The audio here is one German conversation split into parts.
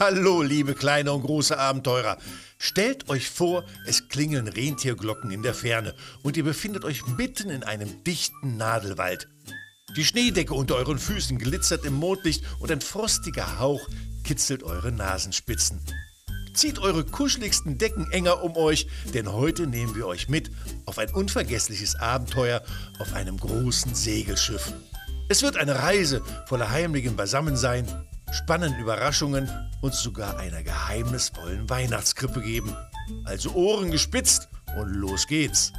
Hallo, liebe kleine und große Abenteurer. Stellt euch vor, es klingeln Rentierglocken in der Ferne und ihr befindet euch mitten in einem dichten Nadelwald. Die Schneedecke unter euren Füßen glitzert im Mondlicht und ein frostiger Hauch kitzelt eure Nasenspitzen. Zieht eure kuscheligsten Decken enger um euch, denn heute nehmen wir euch mit auf ein unvergessliches Abenteuer auf einem großen Segelschiff. Es wird eine Reise voller heimlichem Beisammensein, spannenden Überraschungen und sogar einer geheimnisvollen Weihnachtskrippe geben. Also Ohren gespitzt und los geht's.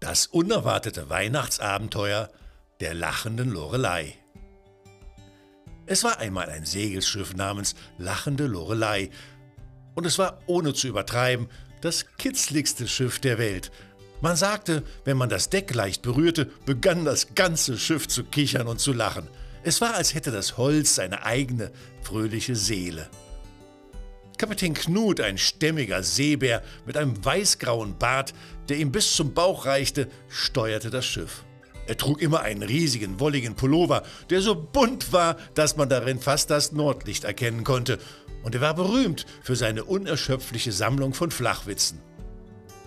Das unerwartete Weihnachtsabenteuer der lachenden Lorelei. Es war einmal ein Segelschiff namens Lachende Lorelei und es war ohne zu übertreiben das kitzligste Schiff der Welt. Man sagte, wenn man das Deck leicht berührte, begann das ganze Schiff zu kichern und zu lachen. Es war, als hätte das Holz seine eigene fröhliche Seele. Kapitän Knut, ein stämmiger Seebär mit einem weißgrauen Bart, der ihm bis zum Bauch reichte, steuerte das Schiff. Er trug immer einen riesigen, wolligen Pullover, der so bunt war, dass man darin fast das Nordlicht erkennen konnte, und er war berühmt für seine unerschöpfliche Sammlung von Flachwitzen.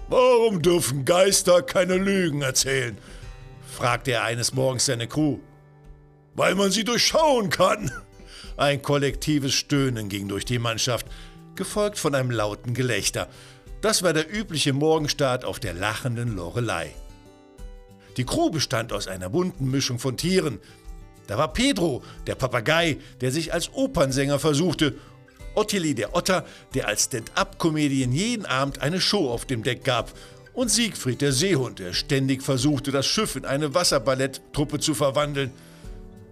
Warum dürfen Geister keine Lügen erzählen? fragte er eines Morgens seine Crew. Weil man sie durchschauen kann. Ein kollektives Stöhnen ging durch die Mannschaft, gefolgt von einem lauten Gelächter. Das war der übliche Morgenstart auf der lachenden Lorelei. Die Crew bestand aus einer bunten Mischung von Tieren. Da war Pedro, der Papagei, der sich als Opernsänger versuchte, Ottilie der Otter, der als Stand-up-Comedian jeden Abend eine Show auf dem Deck gab, und Siegfried der Seehund, der ständig versuchte, das Schiff in eine Wasserballetttruppe zu verwandeln.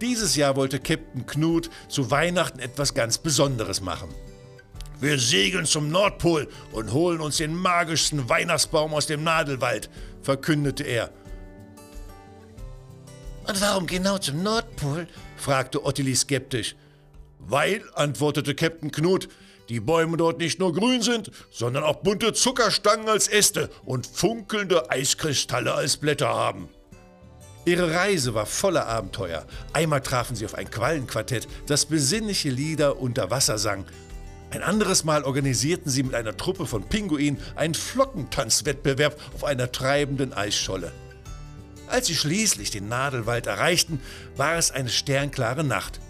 Dieses Jahr wollte Captain Knut zu Weihnachten etwas ganz Besonderes machen. Wir segeln zum Nordpol und holen uns den magischsten Weihnachtsbaum aus dem Nadelwald, verkündete er. Und warum genau zum Nordpol? fragte Ottilie skeptisch. Weil, antwortete Captain Knut, die Bäume dort nicht nur grün sind, sondern auch bunte Zuckerstangen als Äste und funkelnde Eiskristalle als Blätter haben. Ihre Reise war voller Abenteuer. Einmal trafen sie auf ein Quallenquartett, das besinnliche Lieder unter Wasser sang. Ein anderes Mal organisierten sie mit einer Truppe von Pinguinen einen Flockentanzwettbewerb auf einer treibenden Eisscholle. Als sie schließlich den Nadelwald erreichten, war es eine sternklare Nacht.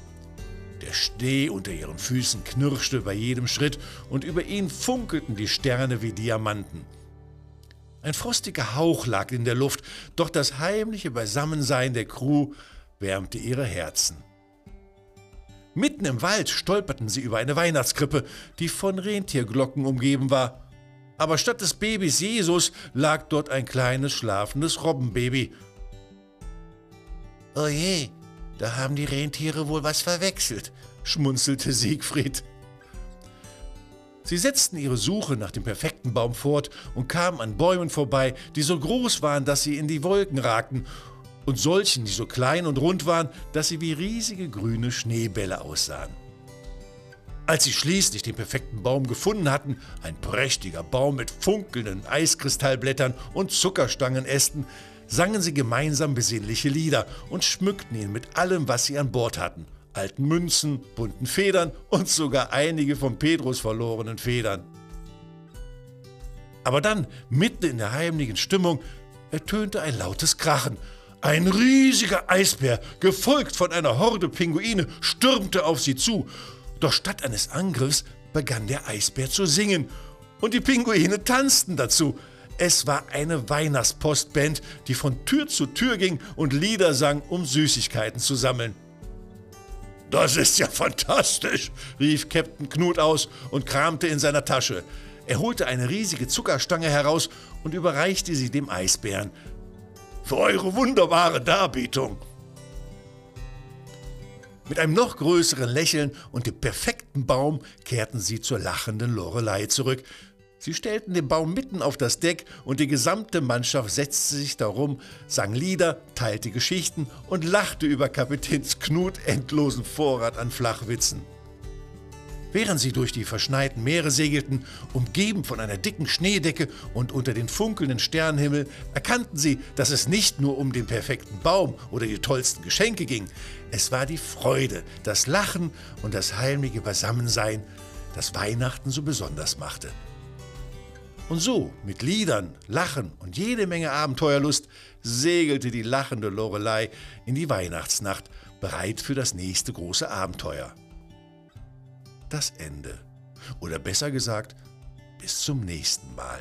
Der Schnee unter ihren Füßen knirschte bei jedem Schritt und über ihn funkelten die Sterne wie Diamanten. Ein frostiger Hauch lag in der Luft, doch das heimliche Beisammensein der Crew wärmte ihre Herzen. Mitten im Wald stolperten sie über eine Weihnachtskrippe, die von Rentierglocken umgeben war. Aber statt des Babys Jesus lag dort ein kleines schlafendes Robbenbaby. Oje, da haben die Rentiere wohl was verwechselt, schmunzelte Siegfried. Sie setzten ihre Suche nach dem perfekten Baum fort und kamen an Bäumen vorbei, die so groß waren, dass sie in die Wolken ragten, und solchen, die so klein und rund waren, dass sie wie riesige grüne Schneebälle aussahen. Als sie schließlich den perfekten Baum gefunden hatten, ein prächtiger Baum mit funkelnden Eiskristallblättern und Zuckerstangenästen, sangen sie gemeinsam besinnliche Lieder und schmückten ihn mit allem, was sie an Bord hatten. Alten Münzen, bunten Federn und sogar einige von Pedros verlorenen Federn. Aber dann, mitten in der heimlichen Stimmung, ertönte ein lautes Krachen. Ein riesiger Eisbär, gefolgt von einer Horde Pinguine, stürmte auf sie zu. Doch statt eines Angriffs begann der Eisbär zu singen. Und die Pinguine tanzten dazu. Es war eine Weihnachtspostband, die von Tür zu Tür ging und Lieder sang, um Süßigkeiten zu sammeln. Das ist ja fantastisch, rief Captain Knut aus und kramte in seiner Tasche. Er holte eine riesige Zuckerstange heraus und überreichte sie dem Eisbären. Für eure wunderbare Darbietung. Mit einem noch größeren Lächeln und dem perfekten Baum kehrten sie zur lachenden Lorelei zurück, Sie stellten den Baum mitten auf das Deck und die gesamte Mannschaft setzte sich darum, sang Lieder, teilte Geschichten und lachte über Kapitäns Knut endlosen Vorrat an Flachwitzen. Während sie durch die verschneiten Meere segelten, umgeben von einer dicken Schneedecke und unter den funkelnden Sternenhimmel, erkannten sie, dass es nicht nur um den perfekten Baum oder die tollsten Geschenke ging. Es war die Freude, das Lachen und das heimliche Beisammensein, das Weihnachten so besonders machte. Und so, mit Liedern, Lachen und jede Menge Abenteuerlust, segelte die lachende Lorelei in die Weihnachtsnacht, bereit für das nächste große Abenteuer das Ende. Oder besser gesagt, bis zum nächsten Mal.